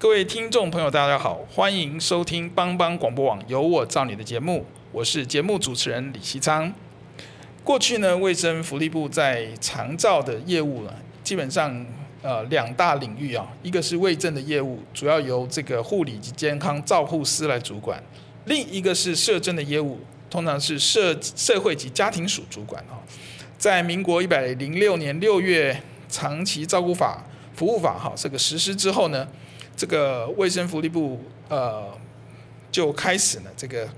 各位听众朋友，大家好，欢迎收听帮帮广播网《有我照你》的节目，我是节目主持人李西昌。过去呢，卫生福利部在长照的业务呢，基本上呃两大领域啊，一个是卫政的业务，主要由这个护理及健康照护司来主管；另一个是社政的业务，通常是社社会及家庭署主管啊。在民国一百零六年六月，长期照顾法服务法哈这个实施之后呢。这个卫生福利部呃就开始呢，这个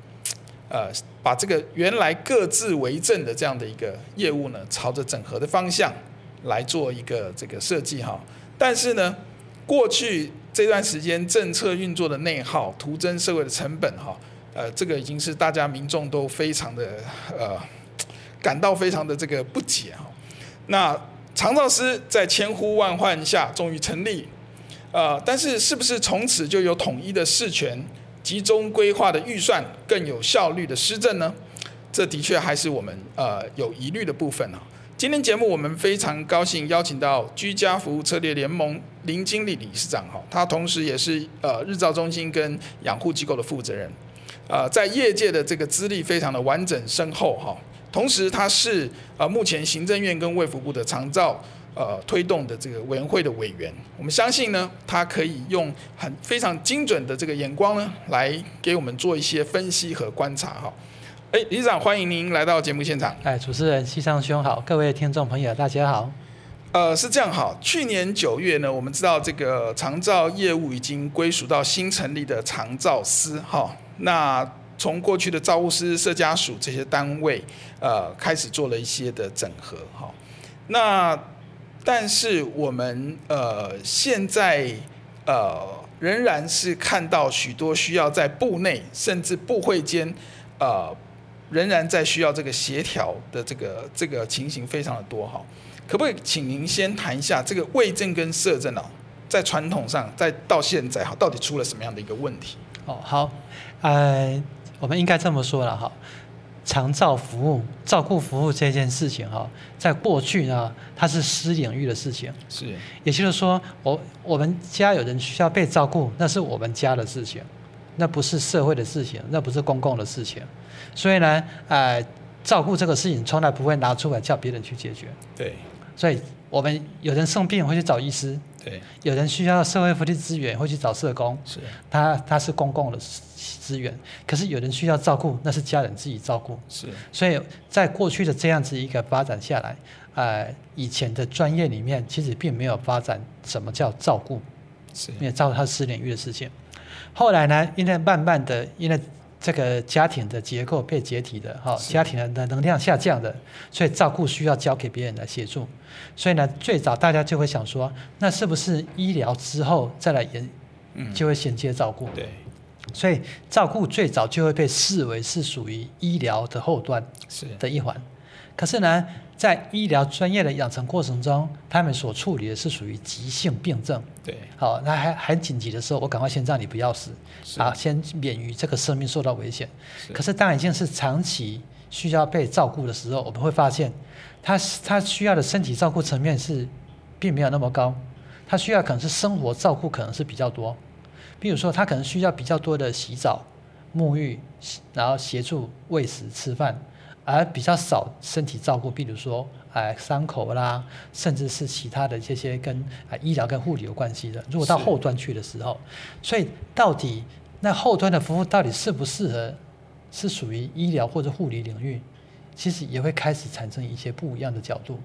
呃把这个原来各自为政的这样的一个业务呢，朝着整合的方向来做一个这个设计哈。但是呢，过去这段时间政策运作的内耗，徒增社会的成本哈，呃，这个已经是大家民众都非常的呃感到非常的这个不解哈。那长照师在千呼万唤下，终于成立。呃，但是是不是从此就有统一的事权、集中规划的预算、更有效率的施政呢？这的确还是我们呃有疑虑的部分啊。今天节目我们非常高兴邀请到居家服务策略联盟林经理理事长哈，他同时也是呃日照中心跟养护机构的负责人，呃，在业界的这个资历非常的完整深厚哈。同时他是呃目前行政院跟卫福部的长照。呃，推动的这个委员会的委员，我们相信呢，他可以用很非常精准的这个眼光呢，来给我们做一些分析和观察哈。哎，理事长，欢迎您来到节目现场。哎，主持人西上兄好，各位听众朋友大家好。呃，是这样哈，去年九月呢，我们知道这个长照业务已经归属到新成立的长照司哈。那从过去的照护师、社家属这些单位，呃，开始做了一些的整合哈。那但是我们呃现在呃仍然是看到许多需要在部内甚至部会间呃仍然在需要这个协调的这个这个情形非常的多哈，可不可以请您先谈一下这个卫政跟社政啊，在传统上在到现在哈到底出了什么样的一个问题？哦好，呃我们应该这么说了哈。长照服务、照顾服务这件事情哈，在过去呢，它是私领域的事情。是，也就是说，我我们家有人需要被照顾，那是我们家的事情，那不是社会的事情，那不是公共的事情。所以呢，呃，照顾这个事情从来不会拿出来叫别人去解决。对。所以我们有人生病会去找医师。对。有人需要社会福利资源会去找社工。是。他他是公共的事。资源，可是有人需要照顾，那是家人自己照顾。是，所以在过去的这样子一个发展下来，呃，以前的专业里面其实并没有发展什么叫照顾，是，因为照顾他私领域的事情。后来呢，因为慢慢的，因为这个家庭的结构被解体的，哈，家庭的能量下降的，所以照顾需要交给别人来协助。所以呢，最早大家就会想说，那是不是医疗之后再来延，就会衔接照顾？对。所以照顾最早就会被视为是属于医疗的后端的一环，可是呢，在医疗专业的养成过程中，他们所处理的是属于急性病症。对，好，那还很紧急的时候，我赶快先让你不要死，啊，先免于这个生命受到危险。可是当已经是长期需要被照顾的时候，我们会发现，他他需要的身体照顾层面是并没有那么高，他需要可能是生活照顾可能是比较多。比如说，他可能需要比较多的洗澡、沐浴，然后协助喂食、吃饭，而比较少身体照顾，比如说哎伤口啦，甚至是其他的这些跟啊医疗跟护理有关系的。如果到后端去的时候，所以到底那后端的服务到底适不适合，是属于医疗或者护理领域，其实也会开始产生一些不一样的角度。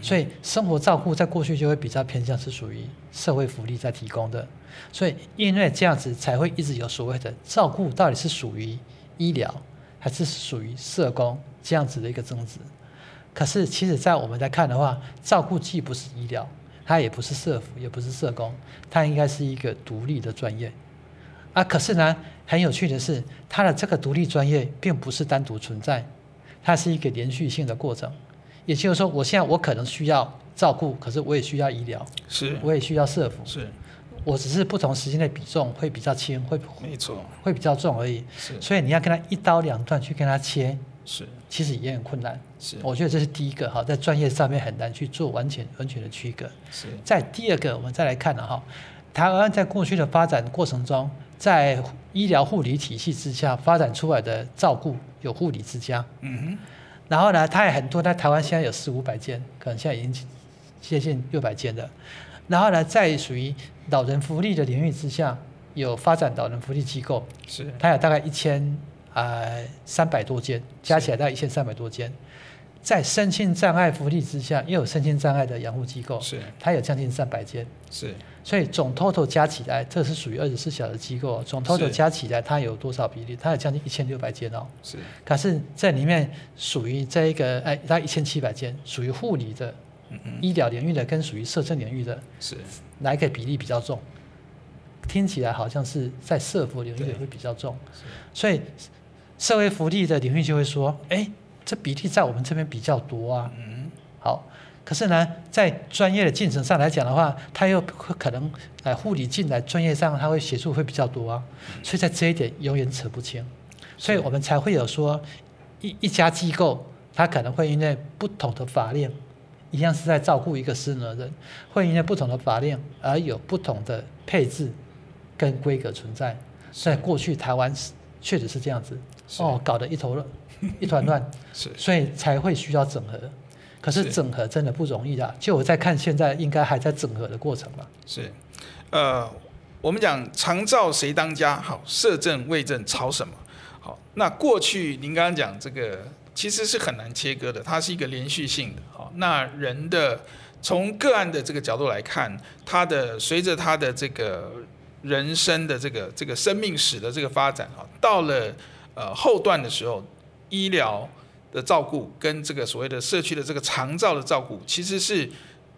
所以生活照顾在过去就会比较偏向是属于社会福利在提供的，所以因为这样子才会一直有所谓的照顾到底是属于医疗还是属于社工这样子的一个争执。可是其实在我们来看的话，照顾既不是医疗，它也不是社福，也不是社工，它应该是一个独立的专业。啊，可是呢，很有趣的是，它的这个独立专业并不是单独存在，它是一个连续性的过程。也就是说，我现在我可能需要照顾，可是我也需要医疗，是，我也需要社福，是，我只是不同时间的比重会比较轻，会没错，会比较重而已。是，所以你要跟他一刀两断去跟他切，是，其实也很困难。是，我觉得这是第一个哈，在专业上面很难去做完全完全的区隔。是，在第二个，我们再来看了哈，台湾在过去的发展过程中，在医疗护理体系之下发展出来的照顾有护理之家。嗯哼。然后呢，它也很多，在台湾现在有四五百间，可能现在已经接近六百间了。然后呢，在属于老人福利的领域之下，有发展老人福利机构，是它有大概一千呃三百多间，加起来大概一千三百多间。在身心障碍福利之下，又有身心障碍的养护机构，是它有将近三百间，是。所以总 total 加起来，这是属于二十四小时机构，总 total 加起来它有多少比例？它有将近一千六百间哦。是。可是这里面属于这一个哎，大概一千七百间属于护理的、嗯嗯医疗领域的，跟属于社政领域的，是哪一个比例比较重？听起来好像是在社福领域的会比较重，所以社会福利的领域就会说，哎。这比例在我们这边比较多啊，嗯，好，可是呢，在专业的进程上来讲的话，他又可能呃护理进来专业上他会协助会比较多啊，所以在这一点永远扯不清，所以我们才会有说一一家机构，他可能会因为不同的法令，一样是在照顾一个失能的人，会因为不同的法令而有不同的配置跟规格存在，在过去台湾确实是这样子，哦，搞得一头热。一团乱，是，所以才会需要整合。可是整合真的不容易的，就我在看，现在应该还在整合的过程吧。是，呃，我们讲长照谁当家？好，摄政、卫政吵什么？好，那过去您刚刚讲这个其实是很难切割的，它是一个连续性的。好，那人的从个案的这个角度来看，他的随着他的这个人生的这个这个生命史的这个发展啊，到了呃后段的时候。医疗的照顾跟这个所谓的社区的这个长照的照顾，其实是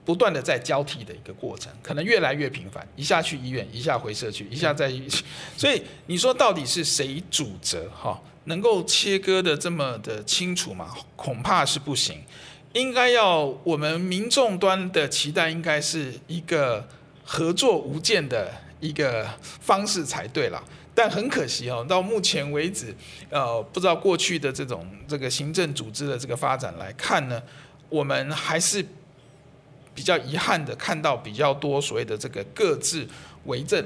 不断的在交替的一个过程，可能越来越频繁，一下去医院，一下回社区，一下在，所以你说到底是谁主责？哈，能够切割的这么的清楚吗？恐怕是不行。应该要我们民众端的期待，应该是一个合作无间的一个方式才对了。但很可惜哦，到目前为止，呃，不知道过去的这种这个行政组织的这个发展来看呢，我们还是比较遗憾的看到比较多所谓的这个各自为政，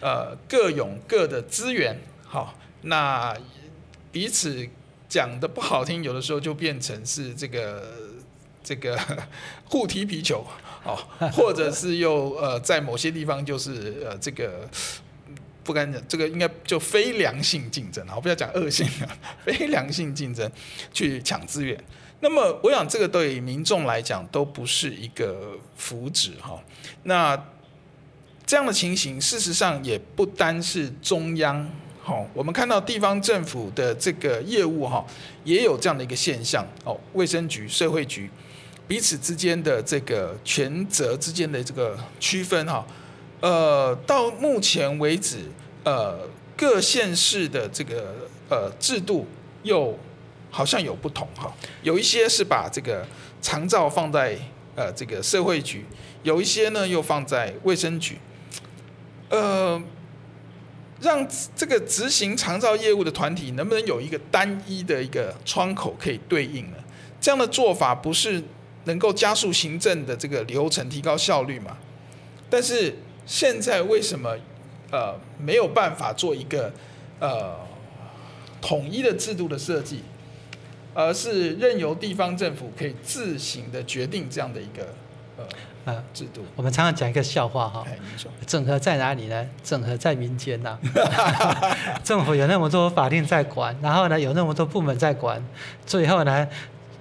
呃，各用各的资源，好，那彼此讲的不好听，有的时候就变成是这个这个互踢皮球，好，或者是又呃在某些地方就是呃这个。不敢讲，这个应该就非良性竞争啊，我不要讲恶性啊，非良性竞争去抢资源。那么，我想这个对民众来讲都不是一个福祉哈。那这样的情形，事实上也不单是中央，好，我们看到地方政府的这个业务哈，也有这样的一个现象哦。卫生局、社会局彼此之间的这个权责之间的这个区分哈。呃，到目前为止，呃，各县市的这个呃制度又好像有不同哈，有一些是把这个长照放在呃这个社会局，有一些呢又放在卫生局，呃，让这个执行长照业务的团体能不能有一个单一的一个窗口可以对应呢？这样的做法不是能够加速行政的这个流程，提高效率吗？但是。现在为什么呃没有办法做一个呃统一的制度的设计？而是任由地方政府可以自行的决定这样的一个呃呃制度。我们常常讲一个笑话哈，整合在哪里呢？整合在民间呐、啊。政府有那么多法令在管，然后呢有那么多部门在管，最后呢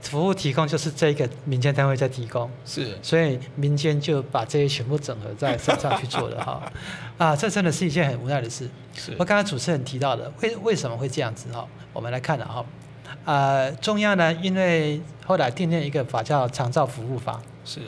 服务提供就是这个民间单位在提供。是，所以民间就把这些全部整合在身上去做了哈。啊，这真的是一件很无奈的事。是我刚刚主持人提到的，为为什么会这样子哈？我们来看了哈。呃，中央呢，因为后来订立一个法叫《长照服务法》，是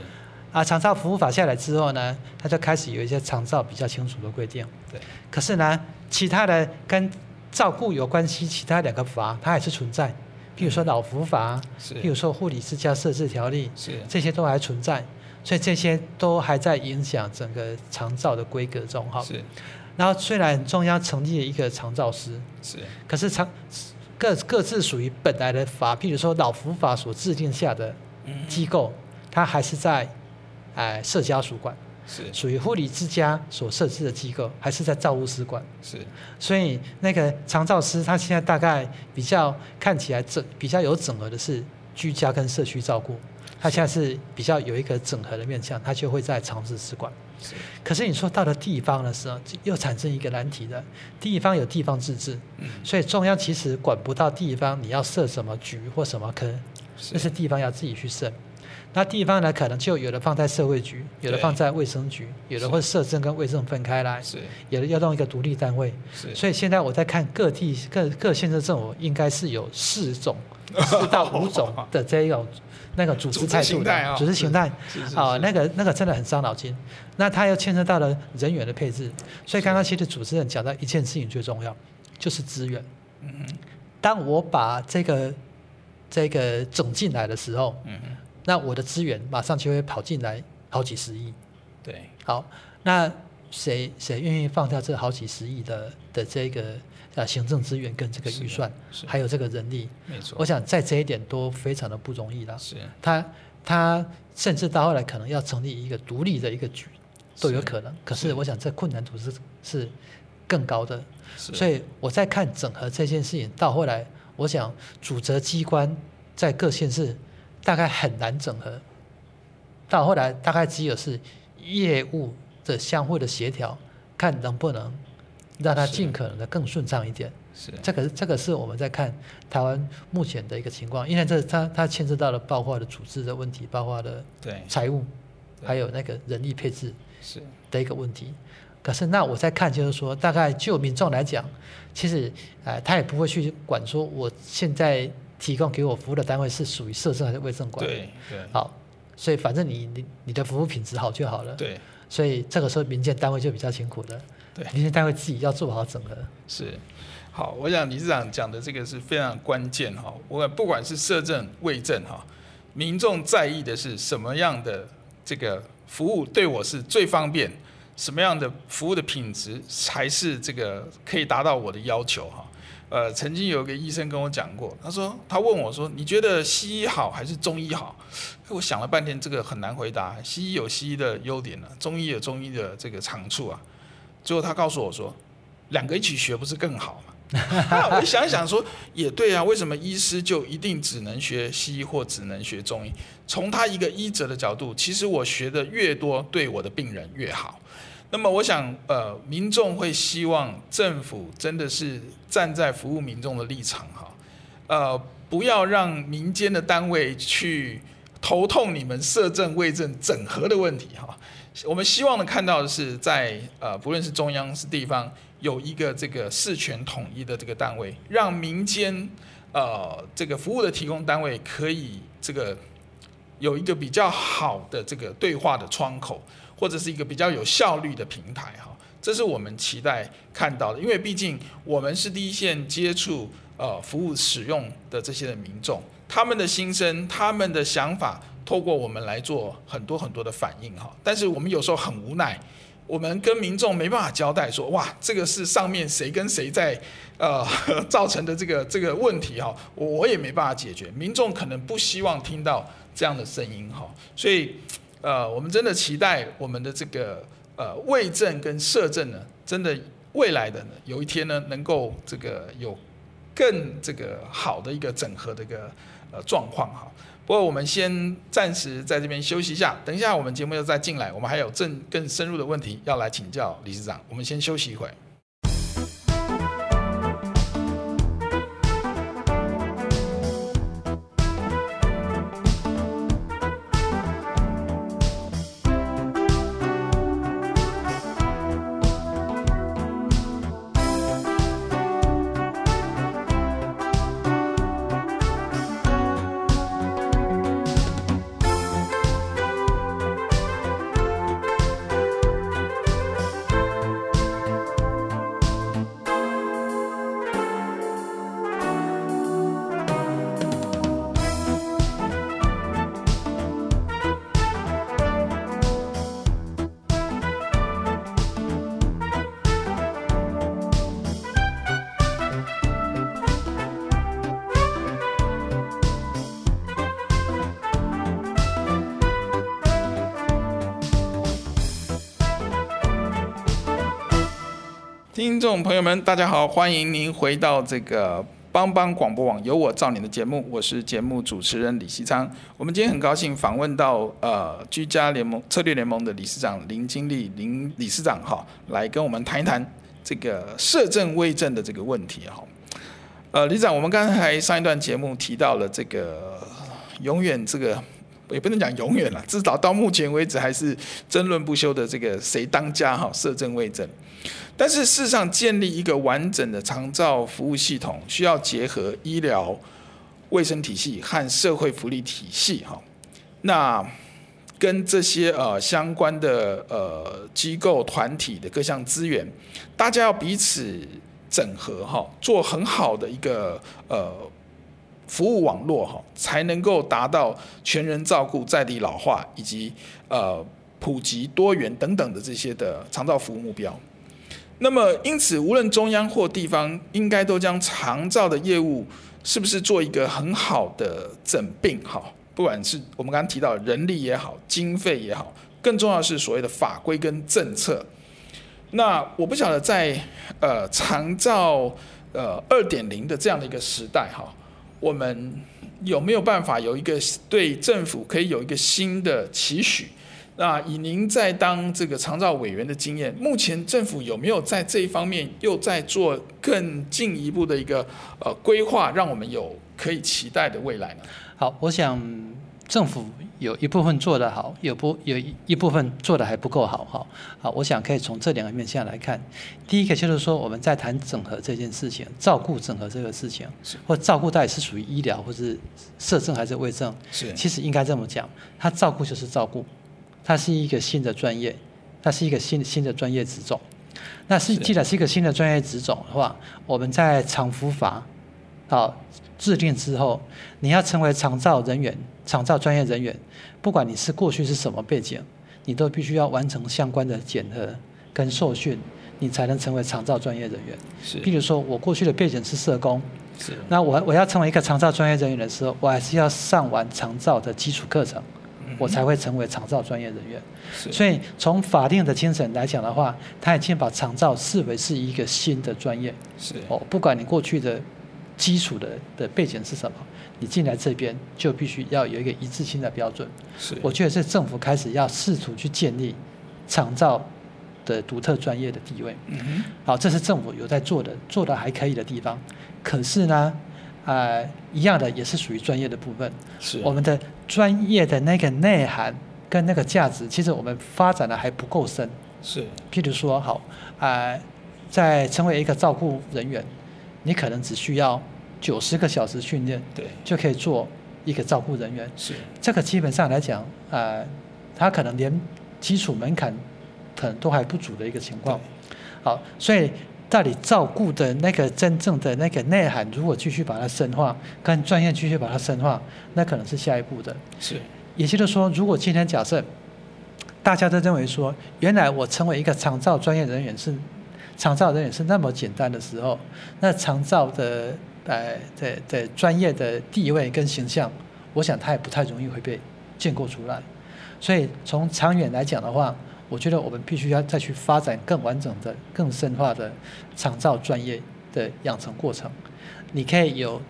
啊，《长照服务法》下来之后呢，它就开始有一些长照比较清楚的规定。对。可是呢，其他的跟照顾有关系，其他两个法它还是存在，譬如说老福法，是。譬如说护理之家设置条例，是。这些都还存在，所以这些都还在影响整个长照的规格中哈。是。然后虽然中央成立了一个长照司，是。可是长各各自属于本来的法，譬如说老福法所制定下的机构，它还是在哎社家属管，是属于护理之家所设置的机构，还是在造物师管，是。所以那个长照师，他现在大概比较看起来整比较有整合的是居家跟社区照顾，他现在是比较有一个整合的面向，他就会在长治司管。可是你说到了地方的时候，又产生一个难题的。地方有地方自治，所以中央其实管不到地方，你要设什么局或什么科，那是地方要自己去设。那地方呢，可能就有的放在社会局，有的放在卫生局，有的会社政跟卫生分开来，有的要弄一个独立单位。是所以现在我在看各地各各县市政府，应该是有四种、四到五种的这一种。那个组织态度的组织形态，啊，那个那个真的很伤脑筋。那它又牵涉到了人员的配置，所以刚刚其实主持人讲到一件事情最重要，就是资源。嗯，当我把这个这个整进来的时候，嗯，那我的资源马上就会跑进来好几十亿。对，好，那谁谁愿意放掉这好几十亿的的这个？啊，行政资源跟这个预算，还有这个人力，没错。我想在这一点都非常的不容易了。是。他他甚至到后来可能要成立一个独立的一个局，都有可能。可是我想这困难度是是更高的。所以我在看整合这件事情，到后来我想主责机关在各县市大概很难整合。到后来大概只有是业务的相互的协调，看能不能。让它尽可能的更顺畅一点，是这个这个是我们在看台湾目前的一个情况，因为这它它牵涉到了包括的组织的问题，包括的财务，还有那个人力配置是的一个问题。可是那我在看就是说，大概就民众来讲，其实呃他也不会去管说我现在提供给我服务的单位是属于社政还是卫政管，对对，好，所以反正你你你的服务品质好就好了，对，所以这个时候民间单位就比较辛苦了。对，民间单位自己要做好整合。是，好，我想理事长讲的这个是非常关键哈。我不管是社政、卫政哈，民众在意的是什么样的这个服务对我是最方便，什么样的服务的品质才是这个可以达到我的要求哈。呃，曾经有个医生跟我讲过，他说他问我说，你觉得西医好还是中医好？我想了半天，这个很难回答。西医有西医的优点呢，中医有中医的这个长处啊。最后他告诉我说，两个一起学不是更好吗？我想想说，也对啊，为什么医师就一定只能学西医或只能学中医？从他一个医者的角度，其实我学的越多，对我的病人越好。那么我想，呃，民众会希望政府真的是站在服务民众的立场哈，呃，不要让民间的单位去头痛你们社政卫政整合的问题哈。我们希望能看到的是，在呃，不论是中央是地方，有一个这个事权统一的这个单位，让民间呃这个服务的提供单位可以这个有一个比较好的这个对话的窗口，或者是一个比较有效率的平台哈。这是我们期待看到的，因为毕竟我们是第一线接触呃服务使用的这些的民众，他们的心声，他们的想法。透过我们来做很多很多的反应哈，但是我们有时候很无奈，我们跟民众没办法交代说，哇，这个是上面谁跟谁在呃 造成的这个这个问题哈，我我也没办法解决，民众可能不希望听到这样的声音哈，所以呃，我们真的期待我们的这个呃卫政跟社政呢，真的未来的呢有一天呢，能够这个有更这个好的一个整合的一个呃状况哈。不过我们先暂时在这边休息一下，等一下我们节目又再进来，我们还有更更深入的问题要来请教理事长。我们先休息一会。听众朋友们，大家好，欢迎您回到这个帮帮广播网有我照你的节目，我是节目主持人李西昌。我们今天很高兴访问到呃居家联盟策略联盟的理事长林金立林理事长哈，来跟我们谈一谈这个社政卫政的这个问题哈。呃，理事长，我们刚才上一段节目提到了这个永远这个。也不能讲永远了，至少到目前为止还是争论不休的这个谁当家哈，社政卫政。但是事实上，建立一个完整的长照服务系统，需要结合医疗卫生体系和社会福利体系哈。那跟这些呃相关的呃机构团体的各项资源，大家要彼此整合哈，做很好的一个呃。服务网络哈，才能够达到全人照顾、在地老化以及呃普及多元等等的这些的长照服务目标。那么，因此无论中央或地方，应该都将长照的业务是不是做一个很好的整并哈？不管是我们刚刚提到人力也好、经费也好，更重要是所谓的法规跟政策。那我不晓得在呃长照呃二点零的这样的一个时代哈。我们有没有办法有一个对政府可以有一个新的期许？那以您在当这个长照委员的经验，目前政府有没有在这一方面又在做更进一步的一个呃规划，让我们有可以期待的未来呢？好，我想政府。有一部分做得好，有不有一部分做得还不够好哈。好，我想可以从这两个面向来看。第一个就是说，我们在谈整合这件事情，照顾整合这个事情，或照顾到底是属于医疗，或是社政还是卫政？是，其实应该这么讲，它照顾就是照顾，它是一个新的专业，它是一个新新的专业职种。那是既然是一个新的专业职种的话，我们在长服法好制定之后，你要成为长照人员。长照专业人员，不管你是过去是什么背景，你都必须要完成相关的检核跟受训，你才能成为长照专业人员。是，譬如说我过去的背景是社工，是，那我我要成为一个长照专业人员的时候，我还是要上完长照的基础课程，我才会成为长照专业人员。是，所以从法定的精神来讲的话，他已经把长照视为是一个新的专业。是，哦，不管你过去的基础的的背景是什么。你进来这边就必须要有一个一致性的标准。是，我觉得是政府开始要试图去建立长照的独特专业的地位。嗯哼。好，这是政府有在做的，做的还可以的地方。可是呢，呃，一样的也是属于专业的部分。是。我们的专业的那个内涵跟那个价值，其实我们发展的还不够深。是。譬如说，好，呃，在成为一个照顾人员，你可能只需要。九十个小时训练，对，就可以做一个照顾人员。是，这个基本上来讲，呃，他可能连基础门槛可能都还不足的一个情况。好，所以到底照顾的那个真正的那个内涵，如果继续把它深化，跟专业继续把它深化，那可能是下一步的。是，也就是说，如果今天假设大家都认为说，原来我成为一个长照专业人员是长照人员是那么简单的时候，那长照的。呃，在在专业的地位跟形象，我想他也不太容易会被建构出来。所以从长远来讲的话，我觉得我们必须要再去发展更完整的、更深化的长造专业的养成过程。你可以有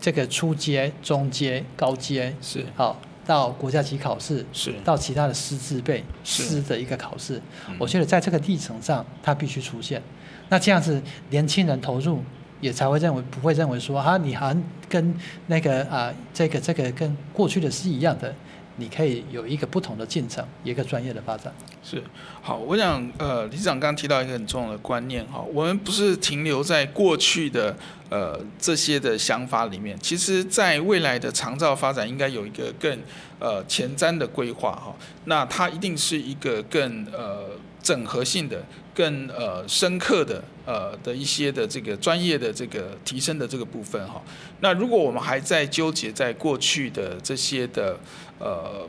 这个初阶、中阶、高阶，是好到国家级考试，是到其他的师资辈师的一个考试。我觉得在这个历程上，它必须出现。那这样子，年轻人投入也才会认为不会认为说啊，你好像跟那个啊，这个这个跟过去的是一样的。你可以有一个不同的进程，一个专业的发展。是，好，我想，呃，理事长刚提到一个很重要的观念哈，我们不是停留在过去的呃这些的想法里面，其实在未来的长照发展应该有一个更呃前瞻的规划哈，那它一定是一个更呃。整合性的、更呃深刻的呃的一些的这个专业的这个提升的这个部分哈，那如果我们还在纠结在过去的这些的呃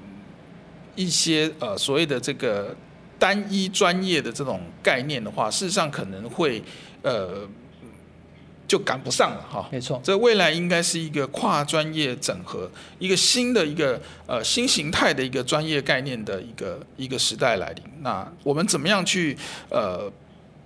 一些呃所谓的这个单一专业的这种概念的话，事实上可能会呃。就赶不上了哈，没错，这未来应该是一个跨专业整合，一个新的一个呃新形态的一个专业概念的一个一个时代来临。那我们怎么样去呃，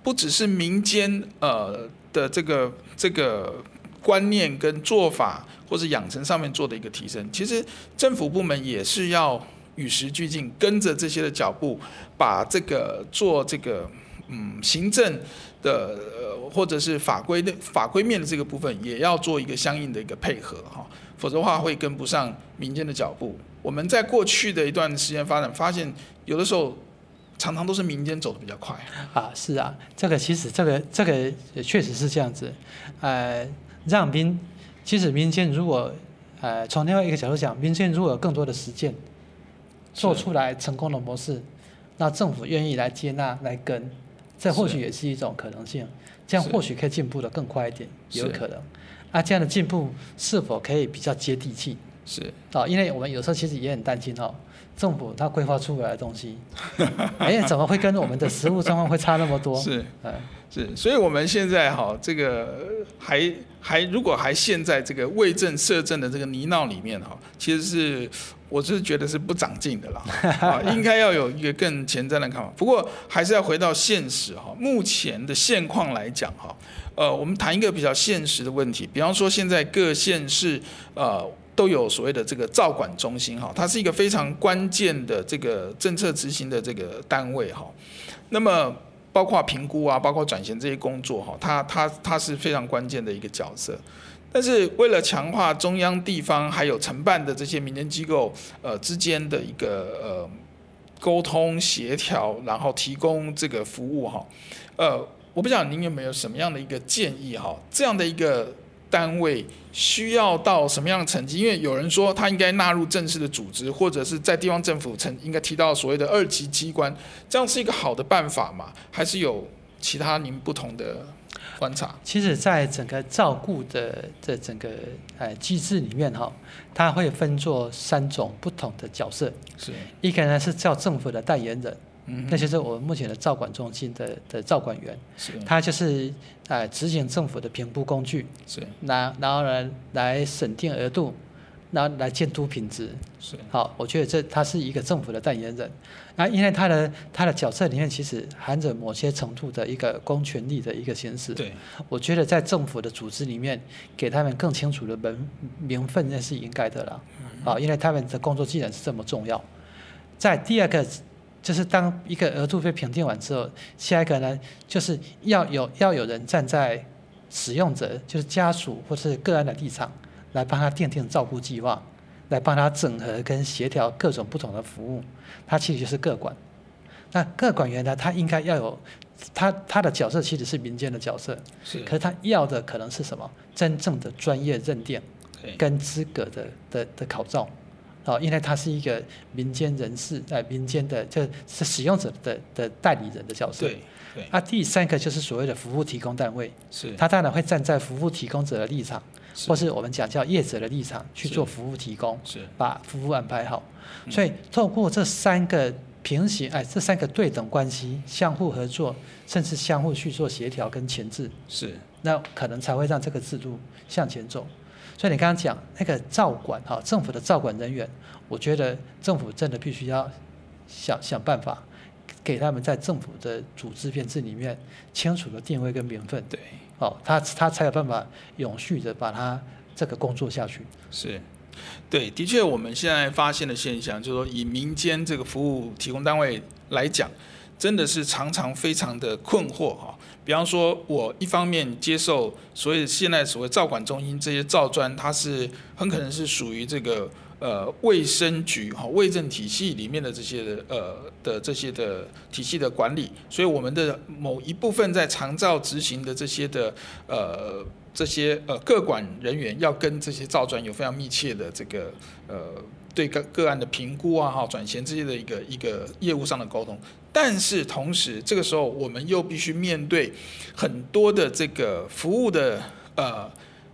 不只是民间呃的这个这个观念跟做法，或者养成上面做的一个提升，其实政府部门也是要与时俱进，跟着这些的脚步，把这个做这个嗯行政。的呃，或者是法规的法规面的这个部分，也要做一个相应的一个配合哈，否则的话会跟不上民间的脚步。我们在过去的一段时间发展，发现有的时候常常都是民间走的比较快啊。是啊，这个其实这个这个也确实是这样子。呃，让民其实民间如果呃从另外一个角度讲，民间如果有更多的实践，做出来成功的模式，那政府愿意来接纳来跟。这或许也是一种可能性，这样或许可以进步的更快一点，有可能。啊，这样的进步是否可以比较接地气？是啊，因为我们有时候其实也很担心哦，政府它规划出来的东西，哎，怎么会跟我们的实物状况会差那么多？是，是，所以我们现在哈，这个还还如果还陷在这个为政摄政的这个泥淖里面哈，其实是。我是觉得是不长进的啦，应该要有一个更前瞻的看法。不过还是要回到现实哈，目前的现况来讲哈，呃，我们谈一个比较现实的问题，比方说现在各县市呃都有所谓的这个照管中心哈，它是一个非常关键的这个政策执行的这个单位哈。那么包括评估啊，包括转型这些工作哈，它它它是非常关键的一个角色。但是为了强化中央、地方还有承办的这些民间机构呃之间的一个呃沟通协调，然后提供这个服务哈，呃，我不知道您有没有什么样的一个建议哈？这样的一个单位需要到什么样的层级？因为有人说他应该纳入正式的组织，或者是在地方政府层应该提到所谓的二级机关，这样是一个好的办法吗？还是有其他您不同的？观察，其实，在整个照顾的这整个呃机制里面哈，它会分作三种不同的角色。是，一个呢是叫政府的代言人，嗯，那就是我们目前的照管中心的的照管员，是，他就是呃执行政府的评估工具，是，然然后呢来审定额度。然后来监督品质，是好，我觉得这他是一个政府的代言人，那，因为他的他的角色里面其实含着某些程度的一个公权力的一个形式。对，我觉得在政府的组织里面，给他们更清楚的名名分那是应该的了，啊，因为他们的工作既然是这么重要。在第二个，就是当一个额度被评定完之后，下一个呢，就是要有要有人站在使用者，就是家属或是个案的立场。来帮他奠定照顾计划，来帮他整合跟协调各种不同的服务，他其实就是个管。那个管员呢，他应该要有他他的角色其实是民间的角色，是。可是他要的可能是什么？真正的专业认定跟资格的的的考照，哦，因为他是一个民间人士，呃民间的就是使用者的的代理人的角色。对。对。啊，第三个就是所谓的服务提供单位，是。他当然会站在服务提供者的立场。或是我们讲叫业者的立场去做服务提供，是。把服务安排好。所以透过这三个平行，哎，这三个对等关系，相互合作，甚至相互去做协调跟前置，是。那可能才会让这个制度向前走。所以你刚刚讲那个照管哈，政府的照管人员，我觉得政府真的必须要想想办法，给他们在政府的组织编制里面清楚的定位跟名分，对，哦，他他才有办法永续的把他这个工作下去。是，对，的确，我们现在发现的现象，就是说以民间这个服务提供单位来讲，真的是常常非常的困惑哈。比方说，我一方面接受所谓现在所谓照管中心这些照专，它是很可能是属于这个。呃，卫生局哈，卫政体系里面的这些的呃的这些的体系的管理，所以我们的某一部分在长照执行的这些的呃这些呃各管人员，要跟这些照专有非常密切的这个呃对个个案的评估啊哈，转衔这些的一个一个业务上的沟通。但是同时，这个时候我们又必须面对很多的这个服务的呃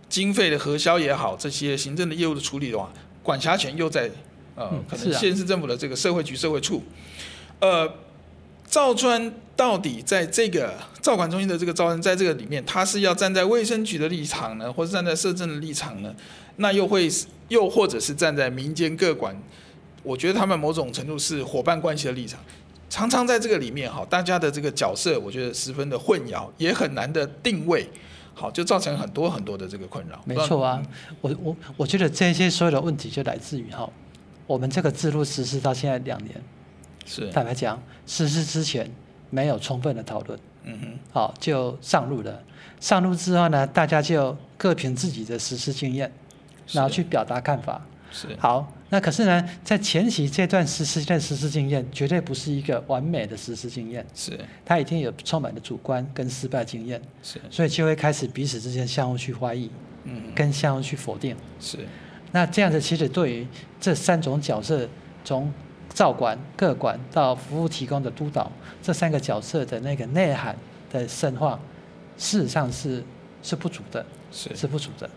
经费的核销也好，这些行政的业务的处理的话。管辖权又在呃，可能县市政府的这个社会局、社会处，呃，赵专到底在这个照管中心的这个招人，在这个里面，他是要站在卫生局的立场呢，或是站在社政的立场呢？那又会又或者是站在民间各管？我觉得他们某种程度是伙伴关系的立场，常常在这个里面哈，大家的这个角色，我觉得十分的混淆，也很难的定位。好，就造成很多很多的这个困扰。没错啊，我我我觉得这些所有的问题就来自于哈，我们这个制度实施到现在两年，是坦白讲，实施之前没有充分的讨论，嗯哼，好就上路了。上路之后呢，大家就各凭自己的实施经验，然后去表达看法。是好，那可是呢，在前期这段实施的实施经验，绝对不是一个完美的实施经验。是，它一定有充满的主观跟失败经验。是，所以就会开始彼此之间相互去怀疑，嗯，跟相互去否定。是，那这样子其实对于这三种角色，从照管、各管到服务提供的督导，这三个角色的那个内涵的深化，事实上是是不足的，是是不足的。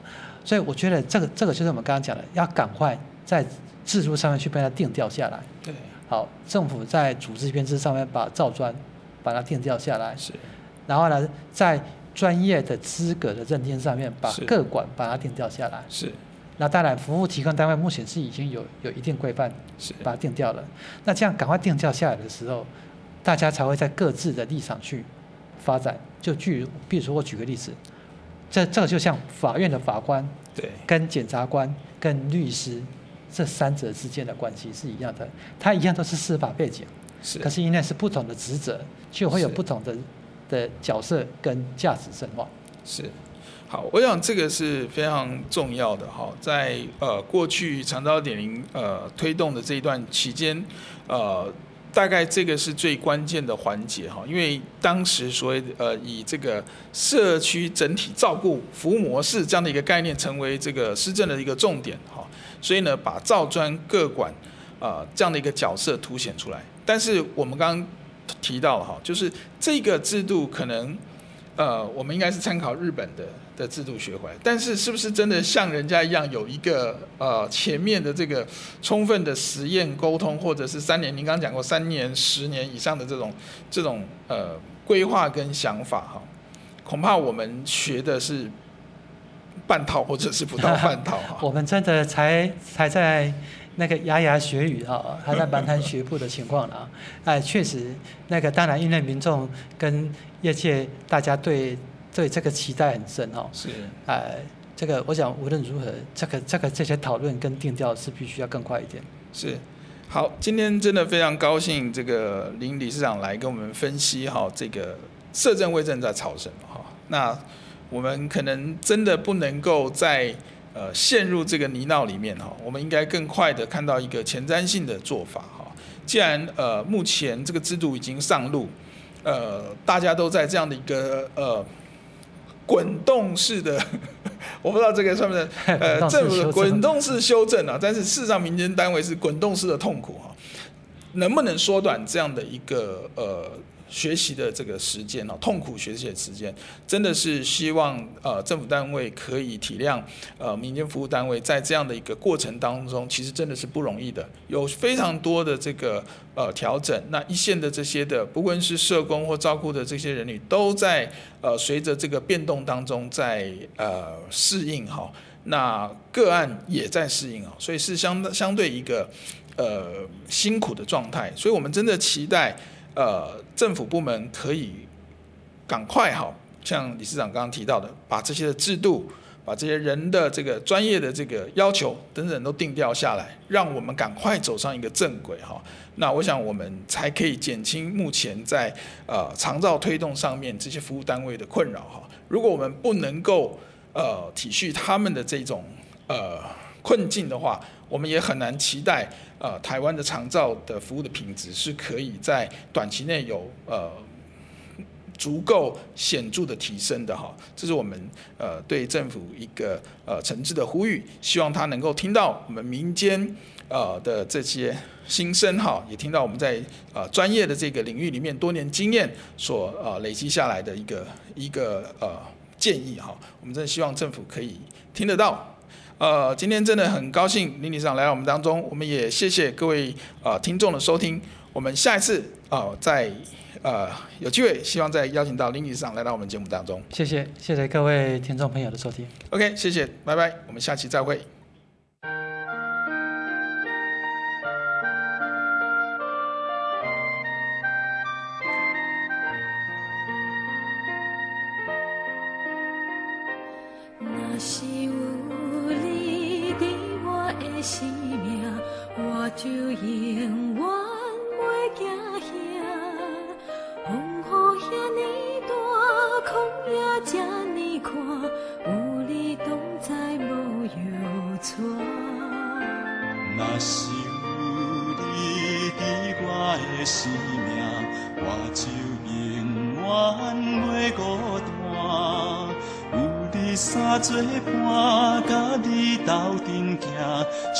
所以我觉得这个这个就是我们刚刚讲的，要赶快在制度上面去把它定调下来。对，好，政府在组织编制上面把照专把它定调下来。是，然后呢，在专业的资格的认定上面把各管把它定调下来。是，那当然服务提供单位目前是已经有有一定规范，是把它定掉了。那这样赶快定调下来的时候，大家才会在各自的立场去发展。就举，比如说我举个例子。这这个就像法院的法官，对，跟检察官、跟律师这三者之间的关系是一样的，它一样都是司法背景，是，可是因为是不同的职责，就会有不同的的角色跟价值深化。是，好，我想这个是非常重要的哈，在呃过去长招点零呃推动的这一段期间，呃。大概这个是最关键的环节哈，因为当时所谓呃以这个社区整体照顾服务模式这样的一个概念成为这个施政的一个重点哈，所以呢把照专各管啊这样的一个角色凸显出来。但是我们刚刚提到了哈，就是这个制度可能呃我们应该是参考日本的。的制度学回来，但是是不是真的像人家一样有一个呃前面的这个充分的实验沟通，或者是三年？您刚刚讲过三年、十年以上的这种这种呃规划跟想法哈，恐怕我们学的是半套或者是不到半套哈。我们真的才才在那个牙牙学语哈，还在蛮谈学步的情况呢。哎，确实那个当然因为民众跟业界大家对。对这个期待很深哦，是，哎，这个我想无论如何，这个这个这些讨论跟定调是必须要更快一点。是，好，今天真的非常高兴，这个林理事长来跟我们分析哈，这个社政卫政在吵什么哈。那我们可能真的不能够再呃陷入这个泥淖里面哈，我们应该更快的看到一个前瞻性的做法哈。既然呃目前这个制度已经上路，呃大家都在这样的一个呃。滚动式的，我不知道这个算不算 呃政府的滚动式修正啊？但是事实上，民间单位是滚动式的痛苦哈，能不能缩短这样的一个呃？学习的这个时间哦，痛苦学习的时间，真的是希望呃政府单位可以体谅呃民间服务单位在这样的一个过程当中，其实真的是不容易的，有非常多的这个呃调整。那一线的这些的，不论是社工或照顾的这些人力，都在呃随着这个变动当中在呃适应哈。那个案也在适应啊，所以是相相对一个呃辛苦的状态。所以我们真的期待。呃政府部门可以赶快哈，像理事长刚刚提到的，把这些的制度。把这些人的这个专业的这个要求等等都定调下来，让我们赶快走上一个正轨哈。那我想我们才可以减轻目前在呃长照推动上面这些服务单位的困扰哈。如果我们不能够呃体恤他们的这种呃困境的话，我们也很难期待呃台湾的长照的服务的品质是可以在短期内有呃。足够显著的提升的哈，这是我们呃对政府一个呃诚挚的呼吁，希望他能够听到我们民间呃的这些心声哈，也听到我们在呃专业的这个领域里面多年经验所呃累积下来的一个一个呃建议哈，我们真的希望政府可以听得到。呃，今天真的很高兴林理事长来到我们当中，我们也谢谢各位呃听众的收听，我们下一次啊、呃、在。呃，有机会，希望再邀请到林理事长来到我们节目当中。谢谢，谢谢各位听众朋友的收听。OK，谢谢，拜拜，我们下期再会。生命，我就永远袂惊吓。这呢宽，有你同在无忧愁。若是有你伫我的生命，我就永远袂孤单。有你三作伴，甲你斗阵行，